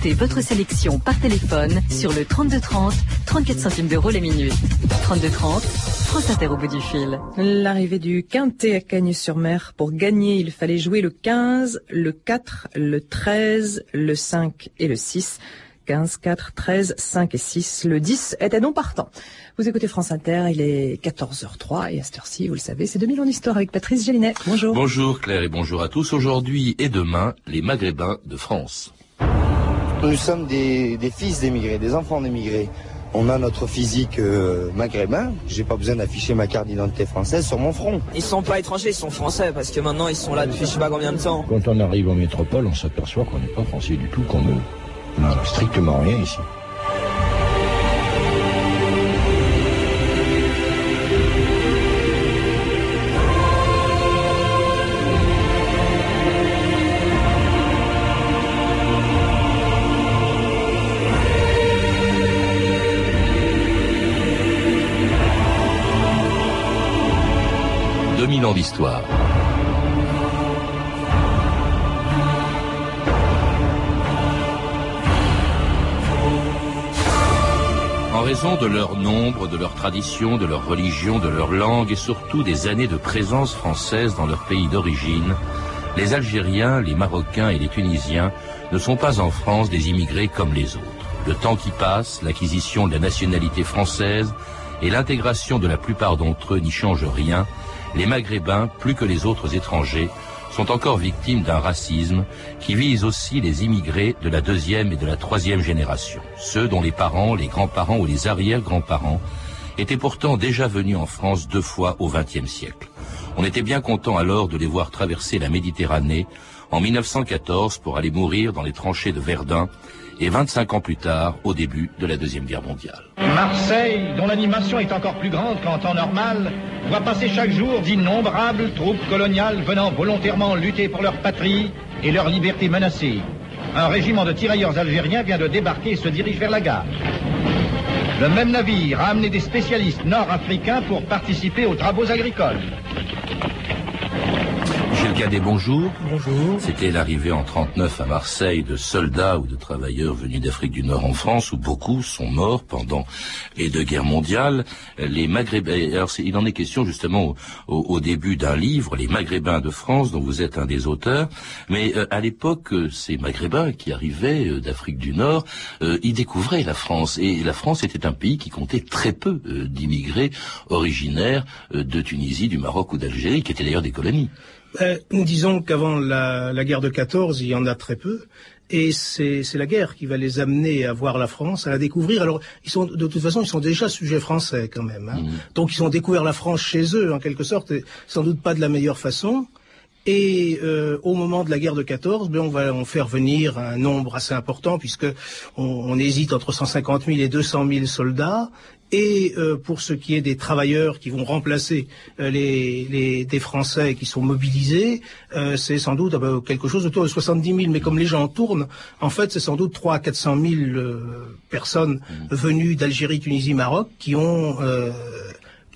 Votre sélection par téléphone sur le 3230, 34 centimes d'euros les minutes. 3230, France Inter au bout du fil. L'arrivée du Quintet à Cagnes-sur-Mer. Pour gagner, il fallait jouer le 15, le 4, le 13, le 5 et le 6. 15, 4, 13, 5 et 6. Le 10 était non partant. Vous écoutez France Inter, il est 14h03 et à cette heure-ci, vous le savez, c'est 2000 en histoire avec Patrice Gélinet. Bonjour. Bonjour Claire et bonjour à tous. Aujourd'hui et demain, les Maghrébins de France. Nous sommes des, des fils d'émigrés, des enfants d'émigrés. On a notre physique euh, maghrébin. J'ai pas besoin d'afficher ma carte d'identité française sur mon front. Ils sont pas étrangers, ils sont français parce que maintenant ils sont là depuis je sais pas combien de temps. Quand on arrive en métropole, on s'aperçoit qu'on n'est pas français du tout, qu'on ne strictement rien ici. D'histoire. En raison de leur nombre, de leur tradition, de leur religion, de leur langue et surtout des années de présence française dans leur pays d'origine, les Algériens, les Marocains et les Tunisiens ne sont pas en France des immigrés comme les autres. Le temps qui passe, l'acquisition de la nationalité française et l'intégration de la plupart d'entre eux n'y changent rien les Maghrébins, plus que les autres étrangers, sont encore victimes d'un racisme qui vise aussi les immigrés de la deuxième et de la troisième génération, ceux dont les parents, les grands-parents ou les arrière-grands-parents étaient pourtant déjà venus en France deux fois au XXe siècle. On était bien content alors de les voir traverser la Méditerranée en 1914 pour aller mourir dans les tranchées de Verdun et 25 ans plus tard, au début de la Deuxième Guerre mondiale. Marseille, dont l'animation est encore plus grande qu'en temps normal, voit passer chaque jour d'innombrables troupes coloniales venant volontairement lutter pour leur patrie et leur liberté menacée. Un régiment de tirailleurs algériens vient de débarquer et se dirige vers la gare. Le même navire a amené des spécialistes nord-africains pour participer aux travaux agricoles. Bonjour. Bonjour. C'était l'arrivée en 39 à Marseille de soldats ou de travailleurs venus d'Afrique du Nord en France, où beaucoup sont morts pendant les deux guerres mondiales. Les Maghrébins, alors il en est question justement au, début d'un livre, Les Maghrébins de France, dont vous êtes un des auteurs. Mais euh, à l'époque, euh, ces Maghrébins qui arrivaient euh, d'Afrique du Nord, ils découvraient la France. Et la France était un pays qui comptait très peu d'immigrés originaires de Tunisie, du Maroc ou d'Algérie, qui étaient d'ailleurs des colonies. Euh, disons qu'avant la, la, guerre de 14, il y en a très peu. Et c'est la guerre qui va les amener à voir la France, à la découvrir. Alors, ils sont de toute façon, ils sont déjà sujets français quand même. Hein. Mmh. Donc, ils ont découvert la France chez eux, en quelque sorte, et sans doute pas de la meilleure façon. Et euh, au moment de la guerre de 14, ben, on va en faire venir un nombre assez important, puisque on, on hésite entre 150 000 et 200 000 soldats. Et euh, pour ce qui est des travailleurs qui vont remplacer euh, les, les, des Français qui sont mobilisés, euh, c'est sans doute quelque chose autour de 70 000. Mais comme les gens tournent, en fait, c'est sans doute 3 à 400 000 personnes mmh. venues d'Algérie, Tunisie, Maroc qui ont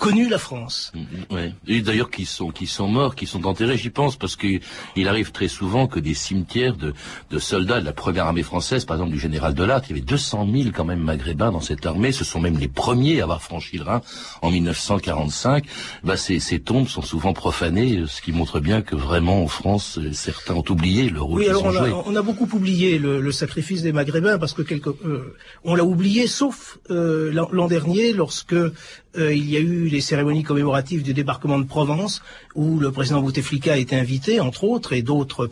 connu la France. Mm, mm, oui. d'ailleurs qui sont qui sont morts, qui sont enterrés, j'y pense parce qu'il arrive très souvent que des cimetières de, de soldats de la première armée française, par exemple du général Delattre, il y avait 200 000 quand même maghrébins dans cette armée. Ce sont même les premiers à avoir franchi le Rhin en 1945. Bah, ces, ces tombes sont souvent profanées, ce qui montre bien que vraiment en France, certains ont oublié le rôle oui, alors on, a, on a beaucoup oublié le, le sacrifice des maghrébins parce que quelque, euh, on l'a oublié, sauf euh, l'an dernier lorsque euh, il y a eu les cérémonies commémoratives du débarquement de Provence, où le président Bouteflika a été invité, entre autres, et d'autres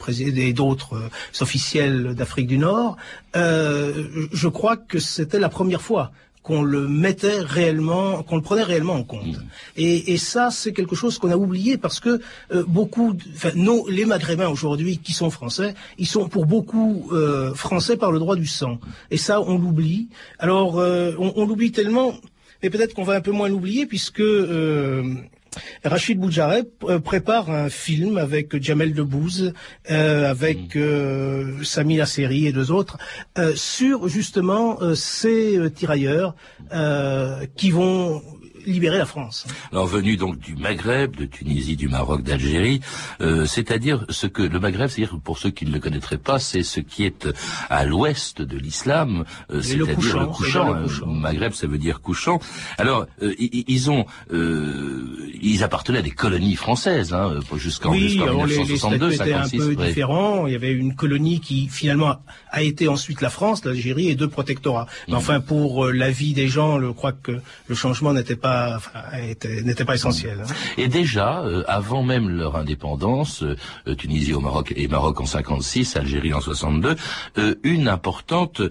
d'autres euh, officiels d'Afrique du Nord. Euh, je crois que c'était la première fois qu'on le mettait réellement, qu'on le prenait réellement en compte. Mmh. Et, et, ça, c'est quelque chose qu'on a oublié parce que euh, beaucoup, enfin, nos, les Maghrébins aujourd'hui qui sont français, ils sont pour beaucoup euh, français par le droit du sang. Et ça, on l'oublie. Alors, euh, on, on l'oublie tellement mais peut-être qu'on va un peu moins l'oublier puisque euh, Rachid Boujareb euh, prépare un film avec Jamel Debbouze, euh, avec mm. euh, Sami Lasseri et deux autres, euh, sur justement ces tirailleurs qui vont libérer la France. Alors venu donc du Maghreb, de Tunisie, du Maroc, d'Algérie, euh, c'est-à-dire ce que le Maghreb, c'est-à-dire pour ceux qui ne le connaîtraient pas, c'est ce qui est à l'ouest de l'islam, euh, c'est-à-dire le couchant. Le couchant, hein. Maghreb, ça veut dire couchant. Alors euh, ils ont, euh, ils appartenaient à des colonies françaises hein, jusqu'en oui, 1962. Les, étaient un peu différents. Il y avait une colonie qui finalement a été ensuite la France, l'Algérie et deux protectorats. Mais mmh. enfin, pour la vie des gens, je crois que le changement n'était pas, enfin, n'était pas essentiel. Hein. Et déjà, euh, avant même leur indépendance, euh, Tunisie au Maroc et Maroc en 56, Algérie en 62, euh, une importante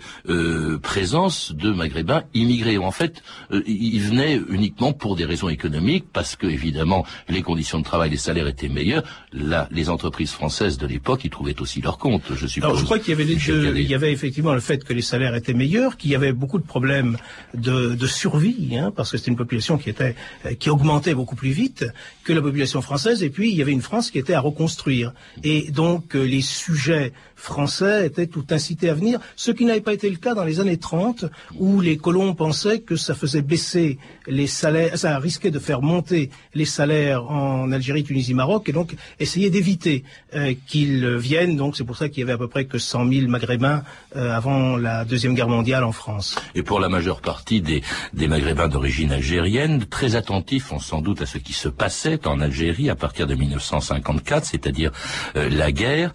présence de Maghrébins immigrés. En fait, ils venaient uniquement pour des raisons économiques, parce que évidemment les conditions de travail, les salaires étaient meilleurs. Là, les entreprises françaises de l'époque, y trouvaient aussi leur compte, je suppose. Alors, je crois qu'il y avait les deux. Il y avait effectivement le fait que les salaires étaient meilleurs, qu'il y avait beaucoup de problèmes de, de survie, hein, parce que c'était une population qui était qui augmentait beaucoup plus vite que la population française, et puis il y avait une France qui était à reconstruire. Et donc euh, les sujets français étaient tout incités à venir, ce qui n'avait pas été le cas dans les années 30, où les colons pensaient que ça faisait baisser les salaires, ça risquait de faire monter les salaires en Algérie, Tunisie, Maroc, et donc essayer d'éviter euh, qu'ils viennent. Donc c'est pour ça qu'il y avait à peu près que 100 000 Maghrébins euh, avant la Deuxième Guerre mondiale en France. Et pour la majeure partie des, des Maghrébins d'origine algérienne, très attentifs, on sans doute, à ce qui se passait en Algérie à partir de 1954, c'est-à-dire euh, la guerre,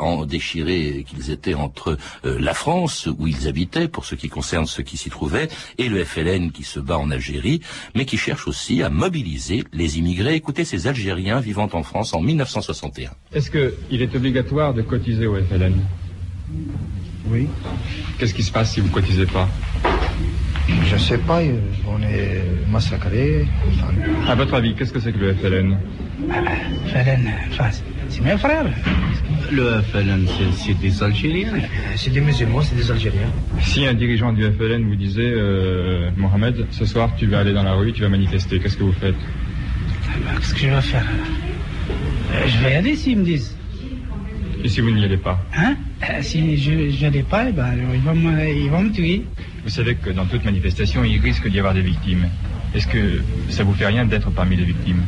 en déchirant qu'ils étaient entre euh, la France, où ils habitaient, pour ce qui concerne ceux qui s'y trouvaient, et le FLN qui se bat en Algérie, mais qui cherche aussi à mobiliser les immigrés. Écoutez ces Algériens vivant en France en 1961. Est-ce qu'il est obligatoire de cotiser au FLN Oui. Qu'est-ce qui se passe si vous ne cotisez pas? Je ne sais pas, on est massacré. À votre avis, qu'est-ce que c'est que le FLN FLN, c'est mes frères. Le FLN, c'est des Algériens. C'est des musulmans, c'est des Algériens. Si un dirigeant du FLN vous disait, euh, Mohamed, ce soir tu vas aller dans la rue, tu vas manifester, qu'est-ce que vous faites? Qu'est-ce que je vais faire euh, Je vais y aller s'ils me disent. Et si vous n'y allez pas? Hein? Euh, Si je n'y allais pas, eh ben, ils, vont me, ils vont me tuer. Vous savez que dans toute manifestation, il risque d'y avoir des victimes. Est-ce que ça vous fait rien d'être parmi les victimes?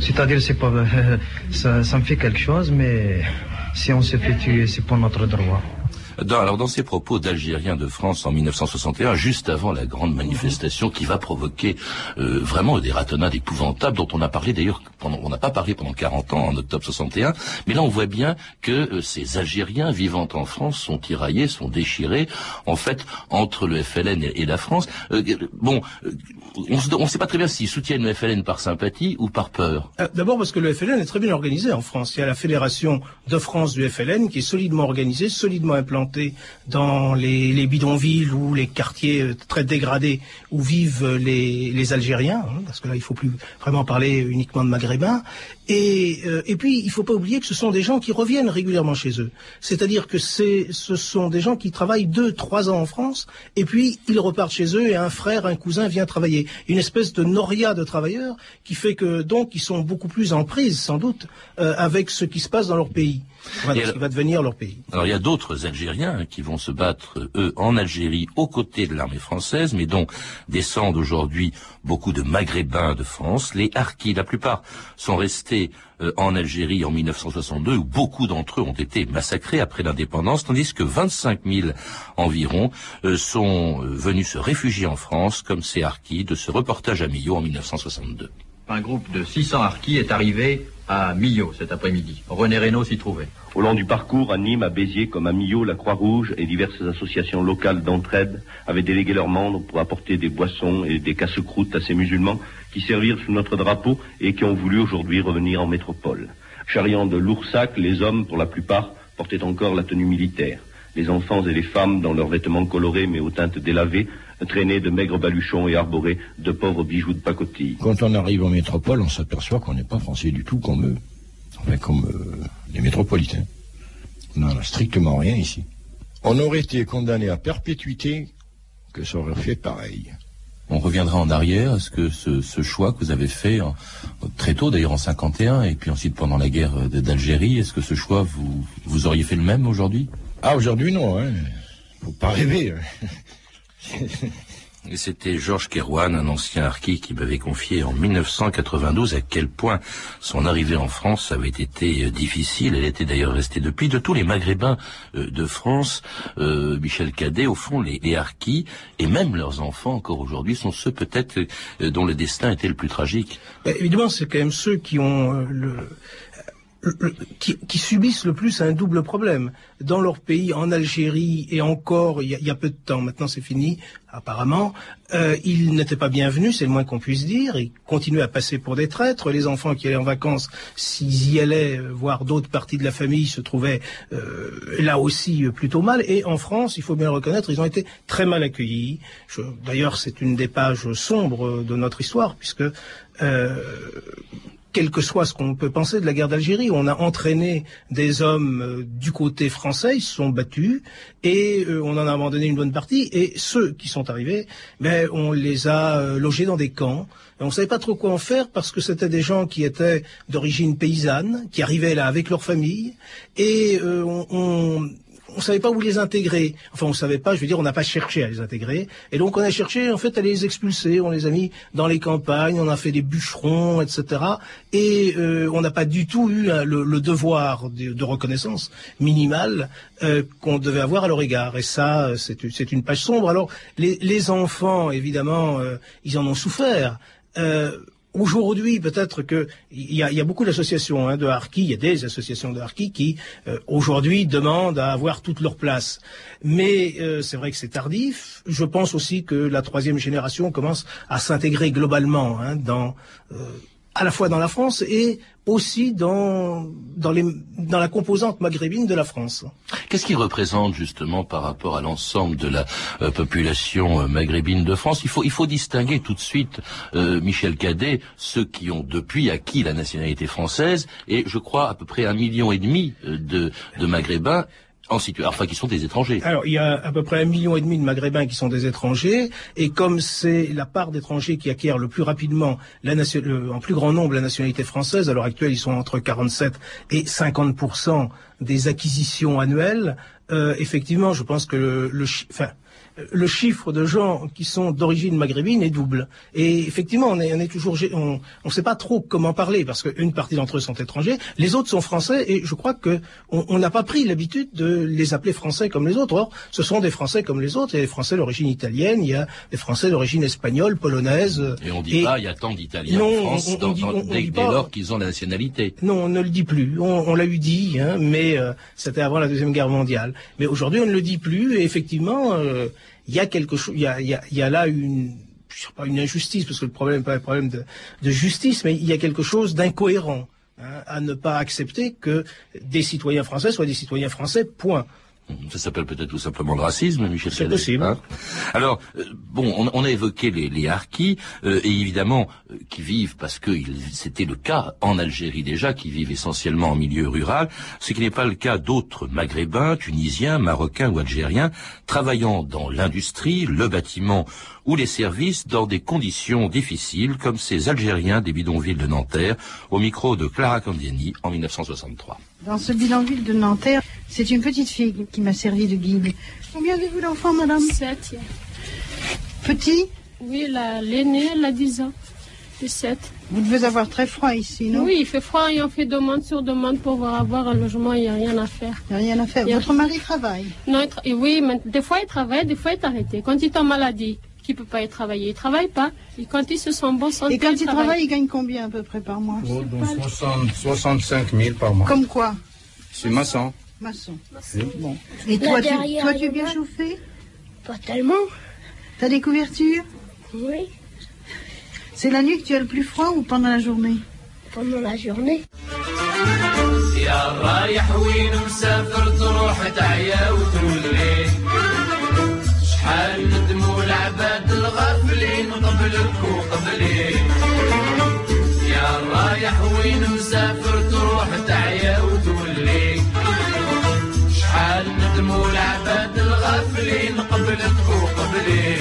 C'est-à-dire, c'est pas, ça, ça me fait quelque chose, mais si on se fait tuer, c'est pour notre droit. Dans, alors dans ces propos d'Algériens de France en 1961, juste avant la grande manifestation qui va provoquer euh, vraiment des ratonnades épouvantables dont on a parlé d'ailleurs, on n'a pas parlé pendant 40 ans en octobre 61, mais là on voit bien que euh, ces Algériens vivant en France sont tiraillés, sont déchirés, en fait, entre le FLN et, la France. Euh, bon, on ne sait pas très bien s'ils soutiennent le FLN par sympathie ou par peur. D'abord parce que le FLN est très bien organisé en France. Il y a la Fédération de France du FLN qui est solidement organisée, solidement implantée dans les, bidonvilles ou les quartiers euh, très dégradés où vivent les, Algériens, hein, parce que là il faut plus vraiment parler uniquement de Maghrébins. Et, euh, et puis il ne faut pas oublier que ce sont des gens qui reviennent régulièrement chez eux. C'est-à-dire que ce sont des gens qui travaillent deux, trois ans en France, et puis ils repartent chez eux et un frère, un cousin vient travailler. Une espèce de noria de travailleurs qui fait que donc ils sont beaucoup plus en prise sans doute euh, avec ce qui se passe dans leur pays. Ce qui va devenir leur pays. Alors il y a d'autres Algériens qui vont se battre, eux, en Algérie, aux côtés de l'armée française, mais dont descendent aujourd'hui beaucoup de Maghrébins de France. Les Harkis, la plupart, sont restés euh, en Algérie en 1962, où beaucoup d'entre eux ont été massacrés après l'indépendance, tandis que 25 000 environ euh, sont euh, venus se réfugier en France, comme ces Harkis de ce reportage à Millau en 1962. Un groupe de 600 Harkis est arrivé à Millau cet après-midi. René Reynaud s'y trouvait. Au long du parcours, à Nîmes, à Béziers comme à Millau, la Croix-Rouge et diverses associations locales d'entraide avaient délégué leurs membres pour apporter des boissons et des casse-croûtes à ces musulmans qui servirent sous notre drapeau et qui ont voulu aujourd'hui revenir en métropole. Charriant de Loursac, les hommes, pour la plupart, portaient encore la tenue militaire. Les enfants et les femmes, dans leurs vêtements colorés mais aux teintes délavées, traînaient de maigres baluchons et arboraient de pauvres bijoux de pacotille. Quand on arrive en métropole, on s'aperçoit qu'on n'est pas français du tout comme eux comme euh, les métropolitains. On n'en a strictement rien ici. On aurait été condamné à perpétuité que ça aurait fait pareil. On reviendra en arrière. Est-ce que ce, choix que vous avez fait très tôt, d'ailleurs en 51, et puis ensuite pendant la guerre d'Algérie, est-ce que ce choix, vous, vous auriez fait le même aujourd'hui? Ah, aujourd'hui, non. Hein. Faut pas rêver. C'était Georges Kerouan, un ancien harki, qui m'avait confié en 1992 à quel point son arrivée en France avait été euh, difficile. Elle était d'ailleurs restée depuis. De tous les Maghrébins euh, de France, euh, Michel Cadet, au fond, les, les et même leurs enfants encore aujourd'hui, sont ceux peut-être dont le destin était le plus tragique. Ben, évidemment, c'est quand même ceux qui ont le- qui, qui subissent le plus un double problème. Dans leur pays, en Algérie, et encore, il y y a peu de temps, maintenant c'est fini, apparemment, euh, ils n'étaient pas bienvenus, c'est le moins qu'on puisse dire. Ils continuaient à passer pour des traîtres. Les enfants qui allaient en vacances, s'ils y allaient euh, voir d'autres parties de la famille, se trouvaient euh, là aussi euh, plutôt mal. Et en France, il faut bien le reconnaître, ils ont été très mal accueillis. D'ailleurs, c'est une des pages sombres de notre histoire, puisque euh, quel que soit ce qu'on peut penser de la guerre d'Algérie, on a entraîné des hommes euh, du côté français, ils se sont battus, et euh, on en a abandonné une bonne partie, et ceux qui sont arrivés, ben, on les a euh, logés dans des camps, on savait pas trop quoi en faire parce que c'était des gens qui étaient d'origine paysanne, qui arrivaient là avec leur famille, et on on savait pas où les intégrer. Enfin, on savait pas, je veux dire, on n'a pas cherché à les intégrer. Et donc, on a cherché, en fait, à les expulser. On les a mis dans les campagnes, on a fait des bûcherons, etc. Et euh, on n'a pas du tout eu hein, le, le devoir de, reconnaissance minimale euh, qu'on devait avoir à leur égard. Et ça, euh, c'est une- page sombre. Alors, les, les enfants, évidemment, euh, ils en ont souffert. Aujourd'hui, peut-être que il y a, y a beaucoup d'associations hein, de harkis, il y a des associations de harkis qui euh, aujourd'hui demandent à avoir toute leur place. Mais euh, c'est vrai que c'est tardif. Je pense aussi que la troisième génération commence à s'intégrer globalement hein, dans euh, à la fois dans la France et aussi dans dans, les, dans la composante maghrébine de la France. Qu'est-ce qui représente justement par rapport à l'ensemble de la euh, population euh, maghrébine de France? Il faut, il faut distinguer tout de suite, euh, Michel Cadet, ceux qui ont depuis acquis la nationalité française et je crois à peu près un million et demi euh, de, de Maghrébins enfin qui sont des étrangers. Alors, il y a à peu près un million et demi de Maghrébins qui sont des étrangers, et comme c'est la part d'étrangers qui acquièrent le plus rapidement, la nation- en plus grand nombre, la nationalité française, à l'heure actuelle, ils sont entre 47 et 50% des acquisitions annuelles. euh, effectivement, je pense que le, le le chiffre de gens qui sont d'origine maghrébine est double. Et effectivement, on est, on est toujours, on ne sait pas trop comment parler parce qu'une partie d'entre eux sont étrangers, les autres sont français, et je crois que on n'a pas pris l'habitude de les appeler français comme les autres. Or, ce sont des français comme les autres. Il y a des français d'origine italienne, il y a des français d'origine espagnole, polonaise. Et on dit pas, il y a tant d'Italiens en France on- on dans- dit- dans- on- on dès, dit dès pas- lors qu'ils ont la nationalité. Non, on ne le dit plus. On, on l'a eu dit, hein, mais euh, c'était avant la deuxième guerre mondiale. Mais aujourd'hui, on ne le dit plus. Et effectivement, euh, il y a quelque chose. Il y a, là une, injustice, parce que le problème n'est pas un problème de, de justice, mais il y a quelque chose d'incohérent hein, à ne pas accepter que des citoyens français soient des citoyens français. Point. Ça s'appelle peut-être tout simplement le racisme, Michel C'est possible. hein. Alors, euh, bon, on, on a évoqué les, les harkis, euh, et évidemment, euh, qui vivent, parce que c'était le cas en Algérie déjà, qui vivent essentiellement en milieu rural, ce qui n'est pas le cas d'autres maghrébins, tunisiens, marocains ou algériens, travaillant dans l'industrie, le bâtiment ou les services dans des conditions difficiles, comme ces Algériens des bidonvilles de Nanterre, au micro de Clara Candiani en 1963. Dans ce bidonville de Nanterre, c'est une petite fille qui m'a servi de guide. Combien avez-vous d'enfants, madame Sept. Petit Oui, la- l'aînée, elle a 10 ans. Et 7. Vous devez avoir très froid ici, non Oui, il fait froid et on fait demande sur demande pour avoir un logement, il n'y a rien à faire. Il n'y a rien à faire. A- Votre mari travaille Non, tra- oui, mais des fois il travaille, des fois il est arrêté. Quand il est en maladie, qu'il ne peut pas y travailler, il ne travaille pas. Et quand il se sent bon santé, Et quand il travaille. travaille, il gagne combien à peu près par mois 65 000 par mois. Comme quoi Je suis maçon. Maçon. Oui. Bon. Et Là, toi, tu, derrière, toi, tu es le bien bas. chauffé Pas tellement. T'as des couvertures Oui, C'est la nuit que tu as le plus froid ou pendant la journée pendant la journée. يا رايح وين مسافر تروح تعيا وتولي شحال ندموا العباد قبلك وقبلي يا رايح وين مسافر تروح تعيا وتولي. شحال ندموا العباد الغافلين قبلك وقبلي.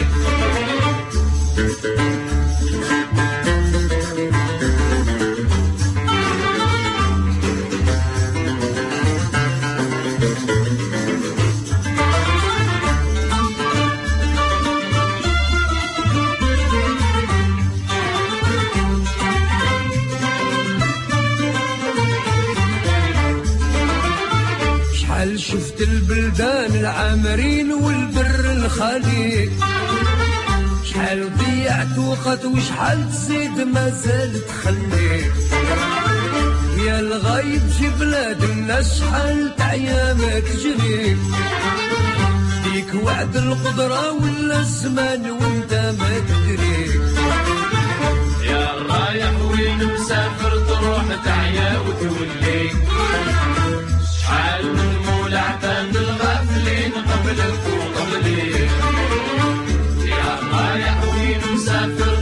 العامرين والبر الخالي شحال ضيعت وقت وشحال تزيد مازال تخلي يا الغايب في بلاد الناس شحال تعيامك تجري ديك وعد القدرة ولا الزمان وانت ما تدري. يا رايح وين مسافر تروح تعيا وتولي. شحال من قبل الفوق قبلي. يا طالع وين مسافر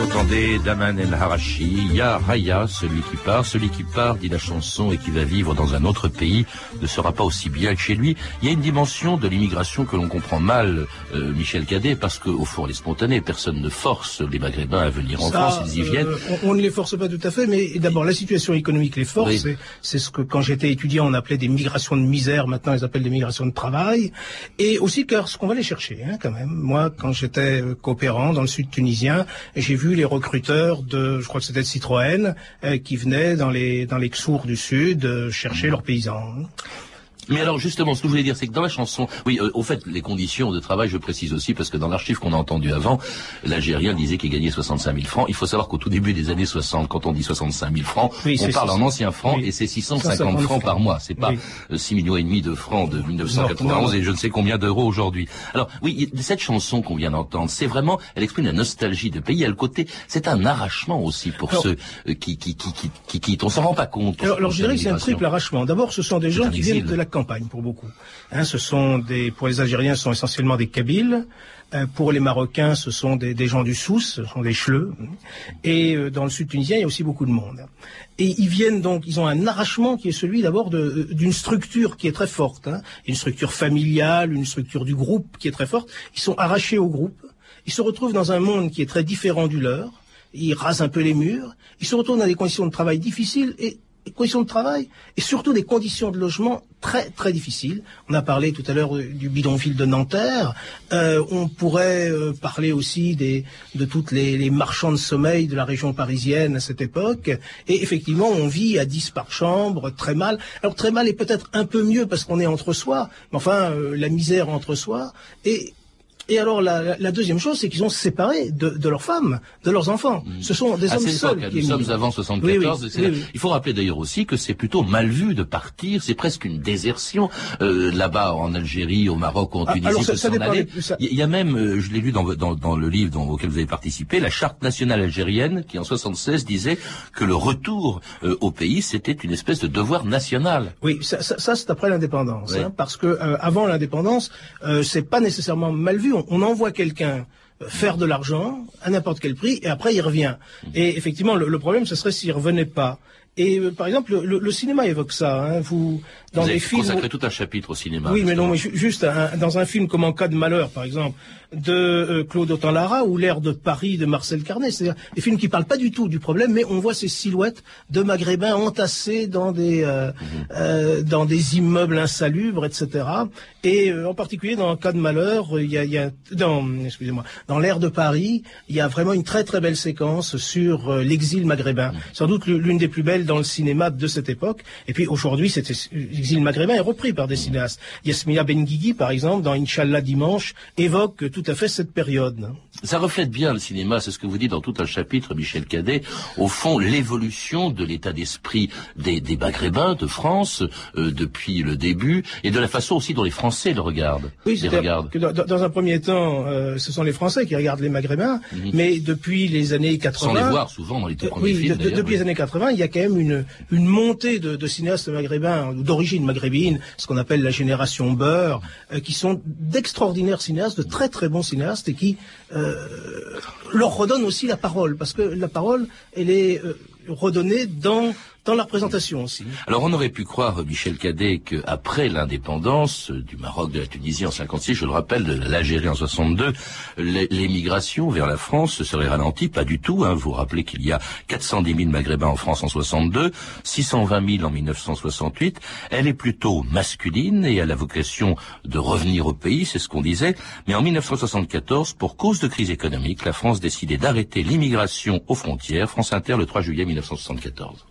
vous entendez Daman El Harashi, Ya Raya, celui qui part, celui qui part, dit la chanson, et qui va vivre dans un autre pays, ne sera pas aussi bien que chez lui. Il y a une dimension de l'immigration que l'on comprend mal, euh, Michel Cadet, parce qu'au fond, elle est spontanée. Personne ne force les Maghrébins à venir en Ça, France, ils y euh, viennent. on, on ne les force pas tout à fait, mais d'abord la situation économique les force. Oui. C'est- C'est ce que quand j'étais étudiant on appelait des migrations de misère. Maintenant ils appellent des migrations de travail. Et aussi car ce qu'on va les chercher hein, quand même. Moi quand j'étais euh, coopérant dans le sud tunisien, j'ai vu les recruteurs de, je crois que c'était Citroën, euh, qui venaient dans les dans les Ksours du sud euh, chercher leurs paysans. Mais alors justement, ce que je voulais dire, c'est que dans la chanson, oui, euh, au fait, les conditions de travail, je précise aussi, parce que dans l'archive qu'on a entendu avant, l'Algérien disait qu'il gagnait 65 000 francs. Il faut savoir qu'au tout début des années 60, quand on dit 65 000 francs, Oui, on parle en anciens francs oui. et c'est 650 650 francs par mois. C'est pas Oui. euh, 6 millions et demi de francs de 1991 Non, non. et je ne sais combien d'euros aujourd'hui. Alors oui, cette chanson qu'on vient d'entendre, c'est vraiment, elle exprime la nostalgie de pays. A le côté, c'est un arrachement aussi pour Alors- ceux euh, qui, qui, qui, qui, qui quittent. On s'en rend pas compte. Alors, alors je dirais que c'est un triple arrachement. D'abord, ce sont des gens qui viennent de la campagne pour beaucoup. Hein, ce sont des, pour les Algériens, ce sont essentiellement des Kabyles. Euh, pour les Marocains, ce sont des, des gens du Souss, ce sont des Chleux. Et euh, dans le sud tunisien, il y a aussi beaucoup de monde. Et ils viennent donc, ils ont un arrachement qui est celui d'abord de- d'une structure qui est très forte, hein, une structure familiale, une structure du groupe qui est très forte. Ils sont arrachés au groupe. Ils se retrouvent dans un monde qui est très différent du leur. Ils rasent un peu les murs. Ils se retrouvent dans des conditions de travail difficiles et conditions de travail et surtout des conditions de logement très très difficiles. On a parlé tout à l'heure du bidonville de Nanterre. Euh, on pourrait euh, parler aussi des, de toutes les, les marchands de sommeil de la région parisienne à cette époque. Et effectivement, on vit à 10 par chambre, très mal. Alors très mal est peut-être un peu mieux parce qu'on est entre soi, mais enfin euh, la misère entre soi. Et et alors la, la- deuxième chose, c'est qu'ils sont séparés de, de leurs femmes, de leurs enfants. Ce sont des À hommes cette seuls. qui nous sommes avant 74. Oui, oui, c'est oui, là- oui. Il faut rappeler d'ailleurs aussi que c'est plutôt mal vu de partir. C'est presque une désertion euh, là-bas en Algérie, au Maroc, en Ah, Tunisie. alors, ça- aller. Il y, a même, euh, je l'ai lu dans, dans, dans le livre auquel vous avez participé, la charte nationale algérienne qui en 76 disait que le retour euh, au pays c'était une espèce de devoir national. Oui, ça, ça, ça, c'est après l'indépendance, hein, parce que euh, avant l'indépendance, euh, c'est pas nécessairement mal vu. On, on envoie quelqu'un euh, faire de l'argent à n'importe quel prix et après il revient. Et effectivement, le, problème, ce serait s'il revenait pas. Et euh, par exemple, le, cinéma évoque ça. Hein, dans vous des avez films. consacré tout un chapitre au cinéma. Oui, mais non, mais ju- juste un- dans un film comme En cas de malheur, par exemple, de euh, Claude Autant-Lara ou L'air de Paris de Marcel Carnet. C'est-à-dire des films qui parlent pas du tout du problème, mais on voit ces silhouettes de Maghrébins entassés dans des euh, euh, dans des immeubles insalubres, etc. Et euh, en particulier dans En cas de malheur, euh, il y a, y a dans excusez-moi, dans L'air de Paris, il y a vraiment une très très belle séquence sur l'exil maghrébin. Sans doute l'une des plus belles dans le cinéma de cette époque. Et puis aujourd'hui, cet exil maghrébin est repris par des cinéastes. Yasmina Benguigui, par exemple, dans Inch'Allah dimanche, évoque tout à fait cette période. Ça reflète bien le cinéma, c'est ce que vous dites dans tout un chapitre, Michel Cadet. Au fond, l'évolution de l'état d'esprit des, des Maghrébins de France euh, depuis le début et de la façon aussi dont les Français le regardent. Oui, les regardent. que dans, dans- un premier temps, euh, ce sont les Français qui regardent les Maghrébins, mais depuis les années 80... Mhm. Sans les voir souvent dans les tout Euh, premiers oui, films. de- depuis oui. les années 80, il y a quand même une, une montée de, de cinéastes maghrébins ou d'origine maghrébine, ce qu'on appelle la génération beurre, euh, qui sont d'extraordinaires cinéastes, de très très bons cinéastes et qui euh, leur redonnent aussi la parole, parce que la parole, elle est euh, redonnée dans dans la aussi. Alors on aurait pu croire, Michel Cadet, qu'après l'indépendance du Maroc, de la Tunisie en 56, je le rappelle, de l'Algérie en 62, l'émigration vers la France serait ralentie. Pas du tout. Hein. Vous vous rappelez qu'il y a 410 000 Maghrébins en France en 62, 620 000 en 1968. Elle est plutôt masculine et elle a vocation de revenir au pays, c'est ce qu'on disait. Mais en 1974, pour cause de crise économique, la France décidait d'arrêter l'immigration aux frontières. France Inter, le 3 juillet 1974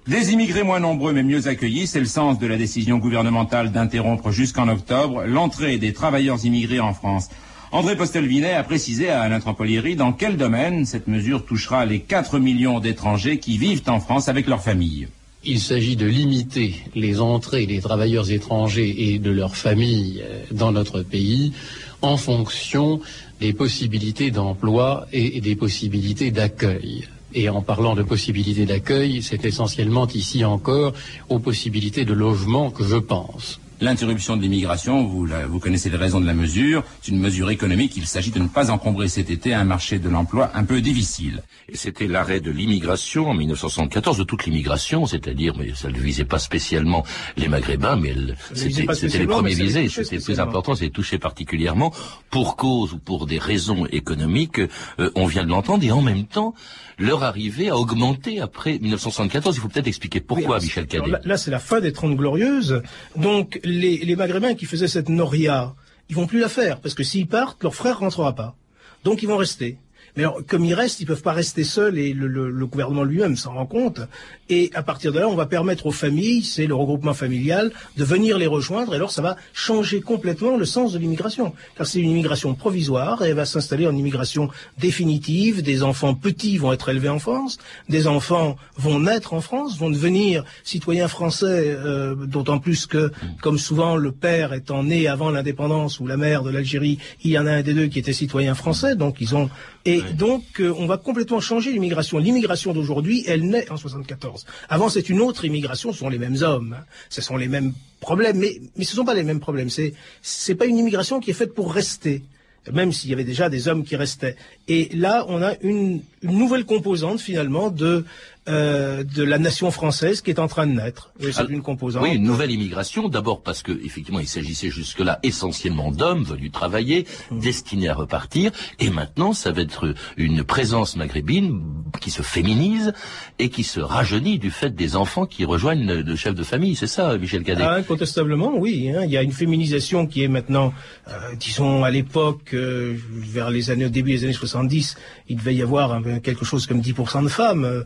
immigrés moins nombreux mais mieux accueillis, c'est le sens de la décision gouvernementale d'interrompre jusqu'en octobre l'entrée des travailleurs immigrés en France. André Postelvinet a précisé à Alain Trampolieri dans quel domaine cette mesure touchera les 4 millions d'étrangers qui vivent en France avec leurs familles. Il s'agit de limiter les entrées des travailleurs étrangers et de leurs familles euh, dans notre pays en fonction des possibilités d'emploi et des possibilités d'accueil. Et en parlant de possibilités d'accueil, c'est essentiellement ici encore aux possibilités de logement que je pense. L'interruption de l'immigration, vous, vous, connaissez les raisons de la mesure, c'est une mesure économique. Il s'agit de ne pas encombrer cet été un marché de l'emploi un peu difficile. Et c'était l'arrêt de l'immigration en 1974, de toute l'immigration, c'est-à-dire, mais ça ne visait pas spécialement les Maghrébins, mais c'était les premiers visés. C'était le plus important, c'était touché particulièrement pour cause ou pour des raisons économiques. Euh, on vient de l'entendre et en même temps, leur arrivée a augmenté après 1974. Il faut peut-être expliquer pourquoi, Michel Cadet. Là, c'est la fin des Trente Glorieuses. Donc, les, les Maghrébins qui faisaient cette noria, ils vont plus la faire, parce que s'ils partent, leur frère rentrera pas. Donc, ils vont rester. Mais alors, comme ils restent, ils peuvent pas rester seuls et le gouvernement lui-même s'en rend compte. Et à partir de là, on va permettre aux familles, c'est le regroupement familial, de venir les rejoindre. Et alors, ça va changer complètement le sens de l'immigration. Car c'est une immigration provisoire et elle va s'installer en immigration définitive. Des enfants petits vont être élevés en France. Des enfants vont naître en France, vont devenir citoyens français, euh, d'autant plus que, comme souvent, le père étant né avant l'indépendance ou la mère de l'Algérie, il y en a un des deux qui était citoyen français. Donc, ils ont et donc, euh, on va complètement changer l'immigration. L'immigration d'aujourd'hui, elle naît en 74. Avant, c'est une autre immigration, ce sont les mêmes hommes, hein. ce sont les mêmes problèmes, mais, mais ce ne sont pas les mêmes problèmes. C'est, c'est pas une immigration qui est faite pour rester même s'il y avait déjà des hommes qui restaient. Et là, on a une nouvelle composante finalement de euh, de la nation française qui est en train de naître. C'est une composante. Oui, une nouvelle immigration. D'abord parce que effectivement, il s'agissait jusque-là essentiellement d'hommes venus travailler, mmh. destinés à repartir, et maintenant, ça va être une présence maghrébine qui se féminise et qui se rajeunit du fait des enfants qui rejoignent le chef de famille. C'est ça, Michel Cadet? Ah, Incontestablement, oui. Hein. Il y a une féminisation qui est maintenant, euh, disons, à l'époque, euh, vers les années, au début des années 70, il devait y avoir quelque chose comme 10% de femmes.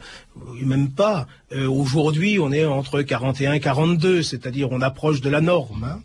Même pas. Euh, aujourd'hui, on est entre 41 et 42, c'est-à-dire on approche de la norme. Hein.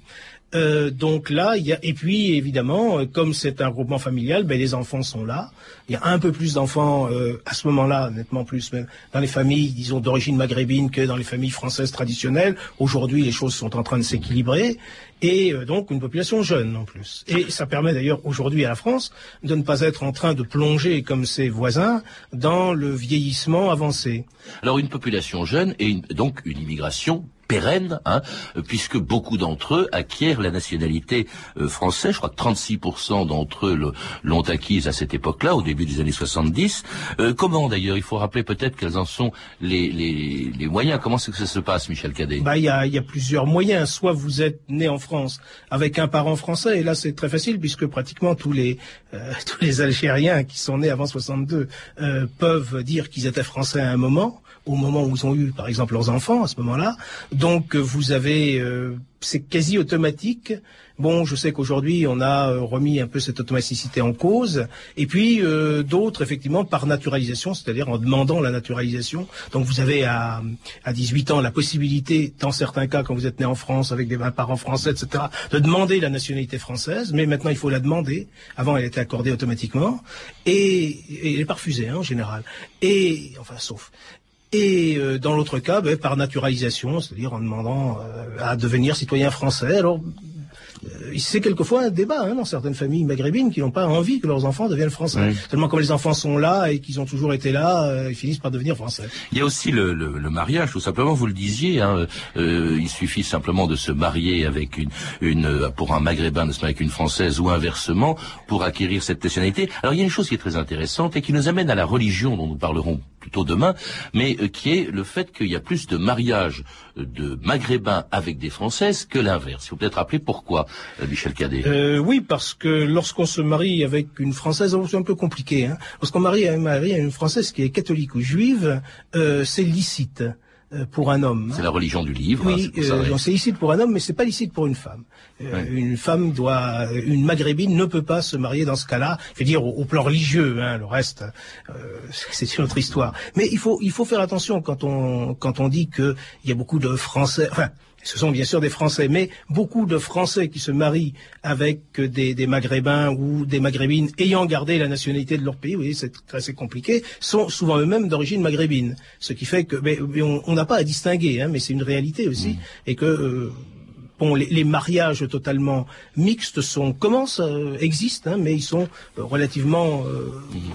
Euh, donc là, il y a et puis évidemment, euh, comme c'est un groupement familial, ben les enfants sont là. Il y a un peu plus d'enfants euh, à ce moment-là, nettement plus même dans les familles, disons d'origine maghrébine que dans les familles françaises traditionnelles. Aujourd'hui, les choses sont en train de s'équilibrer et donc une population jeune en plus. Et ça permet d'ailleurs aujourd'hui à la France de ne pas être en train de plonger comme ses voisins dans le vieillissement avancé. Alors une population jeune et donc une immigration pérenne, hein, puisque beaucoup d'entre eux acquièrent la nationalité euh, française. Je crois que 36% d'entre eux l'ont acquise à cette époque-là, au début des années 70. Euh, comment d'ailleurs? Il faut rappeler peut-être quels en sont les, les, les moyens. Comment c'est que ça se passe, Michel Cadet? Bah, il y a, y a plusieurs moyens. Soit vous êtes né en France avec un parent français, et là c'est très facile puisque pratiquement tous les euh, tous les Algériens qui sont nés avant 62 euh, peuvent dire qu'ils étaient français à un moment au moment où ils ont eu, par exemple, leurs enfants, à ce moment-là. Donc, euh, vous avez, euh, c'est quasi automatique. Bon, je sais qu'aujourd'hui, on a euh, remis un peu cette automaticité en cause. Et puis, d'autres, effectivement, par naturalisation, c'est-à-dire en demandant la naturalisation. Donc, vous avez à, à 18 ans la possibilité, dans certains cas, quand vous êtes né en France, avec des parents français, etc., de demander la nationalité française. Mais maintenant, il faut la demander. Avant, elle était accordée automatiquement. Et, et elle n'est pas refusée, hein, en général. Et, enfin, sauf et euh, dans l'autre cas, ben, par naturalisation, c'est-à-dire en demandant euh, à devenir citoyen français. Alors, euh, c'est quelquefois un débat hein, dans certaines familles maghrébines qui n'ont pas envie que leurs enfants deviennent français. Seulement comme les enfants sont là et qu'ils ont toujours été là, ils finissent par devenir français. Il y a aussi le, le, le mariage, tout simplement, vous le disiez, hein, il suffit simplement de se marier avec une, une pour un maghrébin de se marier avec une française ou inversement pour acquérir cette nationalité. Alors il y a une chose qui est très intéressante et qui nous amène à la religion dont nous parlerons plutôt demain, mais euh, qui est le fait qu'il y a plus de mariages euh, de maghrébins avec des françaises que l'inverse. Il faut peut-être rappeler pourquoi, euh, Michel Cadet. Euh, oui, parce que lorsqu'on se marie avec une française, oh, c'est un peu compliqué. Hein. Lorsqu'on marie, marie à une française qui est catholique ou juive, euh, c'est licite pour un homme. C'est la religion du livre. Oui, hein, c'est euh, c'est licite pour un homme, mais c'est pas licite pour une femme. Euh, Une femme doit, une maghrébine ne peut pas se marier dans ce cas-là. Je veux dire au, au plan religieux, hein, le reste, euh, c'est une autre histoire. Mais il faut, il faut faire attention quand on, quand on dit que il y a beaucoup de Français. Enfin, ce sont bien sûr des Français, mais beaucoup de Français qui se marient avec des, des Maghrébins ou des Maghrébines ayant gardé la nationalité de leur pays, oui, c'est assez compliqué, sont souvent eux-mêmes d'origine maghrébine. Ce qui fait que, mais, on n'a pas à distinguer, hein, mais c'est une réalité aussi, et que euh, Bon, les, les mariages totalement mixtes sont commencent, euh, existent, hein, mais ils sont euh, relativement euh,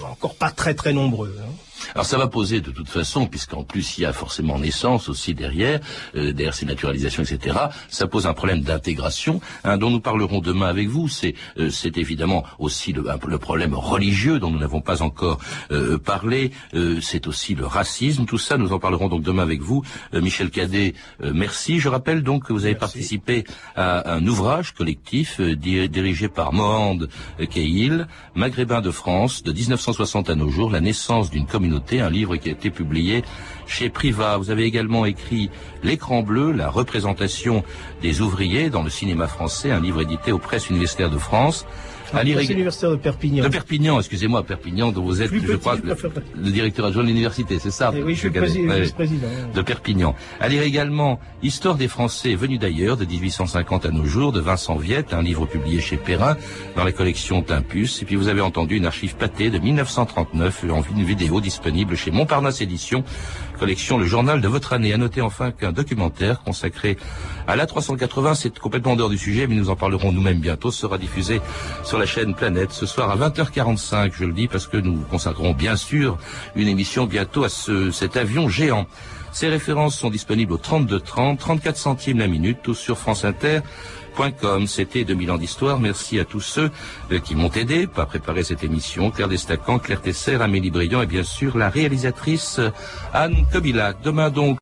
encore pas très très nombreux. hein. Alors ça va poser de toute façon, puisqu'en plus il y a forcément naissance aussi derrière, euh, derrière ces naturalisations, etc. Ça pose un problème d'intégration hein, dont nous parlerons demain avec vous. C'est euh, c'est évidemment aussi le, le problème religieux dont nous n'avons pas encore euh, parlé. Euh, c'est aussi le racisme. Tout ça, nous en parlerons donc demain avec vous. Euh, Michel Cadet, euh, merci. Je rappelle donc que vous avez participé à un ouvrage collectif euh, di- dirigé par Mohand Keil, Maghrébin de France, de 1960 à nos jours, la naissance d'une communauté, un livre qui a été publié chez Priva. Vous avez également écrit L'écran bleu, la représentation des ouvriers dans le cinéma français, un livre édité aux presses universitaires de France. À ég- l'université de Perpignan. de Perpignan, excusez-moi, Perpignan, dont vous êtes, Plus je petit, crois, le, directeur adjoint de l'université, c'est ça Eh oui, je suis vice-président. De Perpignan. À lire également Histoire des Français venus d'ailleurs, de 1850 à nos jours, de Vincent Viette, un livre publié chez Perrin, dans la collection Timpus. Et puis vous avez entendu une archive pâtée de 1939, en une vidéo disponible chez Montparnasse Éditions, collection Le Journal de votre année. À noter enfin qu'un documentaire consacré à la 380, c'est complètement en dehors du sujet, mais nous en parlerons nous-mêmes bientôt, sera diffusé sur la chaîne Planète ce soir à 20h45, je le dis parce que nous consacrerons bien sûr une émission bientôt à ce, cet avion géant. Ces références sont disponibles au 32 30, 34 centimes la minute, ou sur France Inter. C'était 2000 ans d'histoire. Merci à tous ceux euh, qui m'ont aidé à préparer cette émission. Claire Destacan, Claire Tesser, Amélie Briand et bien sûr la réalisatrice Anne Kobilac. Demain donc,